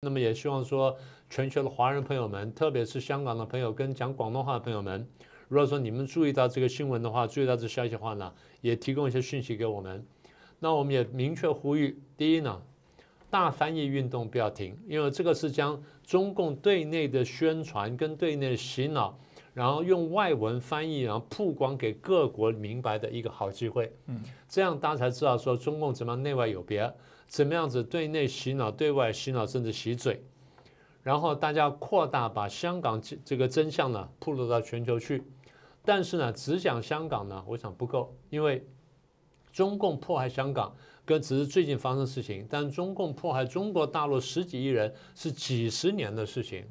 那么也希望说，全球的华人朋友们，特别是香港的朋友跟讲广东话的朋友们，如果说你们注意到这个新闻的话，注意到这消息的话呢，也提供一些讯息给我们。那我们也明确呼吁，第一呢，大翻译运动不要停，因为这个是将中共对内的宣传跟对内的洗脑，然后用外文翻译，然后曝光给各国明白的一个好机会。嗯，这样大家才知道说中共怎么样内外有别。怎么样子对内洗脑，对外洗脑，甚至洗嘴，然后大家扩大把香港这这个真相呢铺露到全球去，但是呢，只讲香港呢，我想不够，因为中共迫害香港，跟只是最近发生的事情，但中共迫害中国大陆十几亿人是几十年的事情。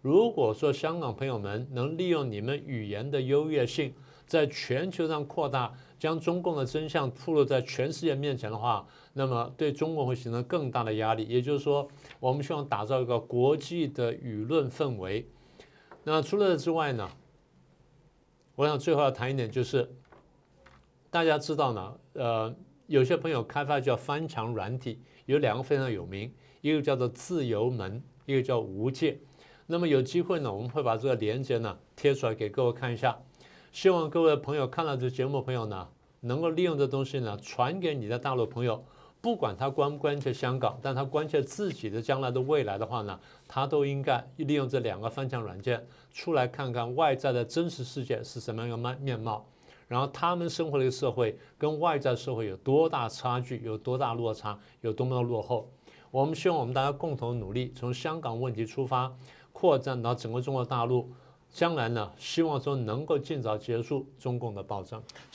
如果说香港朋友们能利用你们语言的优越性，在全球上扩大，将中共的真相铺露在全世界面前的话，那么对中国会形成更大的压力，也就是说，我们希望打造一个国际的舆论氛围。那除了之外呢，我想最后要谈一点，就是大家知道呢，呃，有些朋友开发叫翻墙软体，有两个非常有名，一个叫做自由门，一个叫无界。那么有机会呢，我们会把这个链接呢贴出来给各位看一下，希望各位朋友看到这节目朋友呢，能够利用这东西呢传给你的大陆朋友。不管他关不关切香港，但他关切自己的将来的未来的话呢，他都应该利用这两个翻墙软件出来看看外在的真实世界是什么样一个面面貌，然后他们生活的社会跟外在社会有多大差距，有多大落差，有多么的落后。我们希望我们大家共同努力，从香港问题出发，扩展到整个中国大陆，将来呢，希望说能够尽早结束中共的暴政。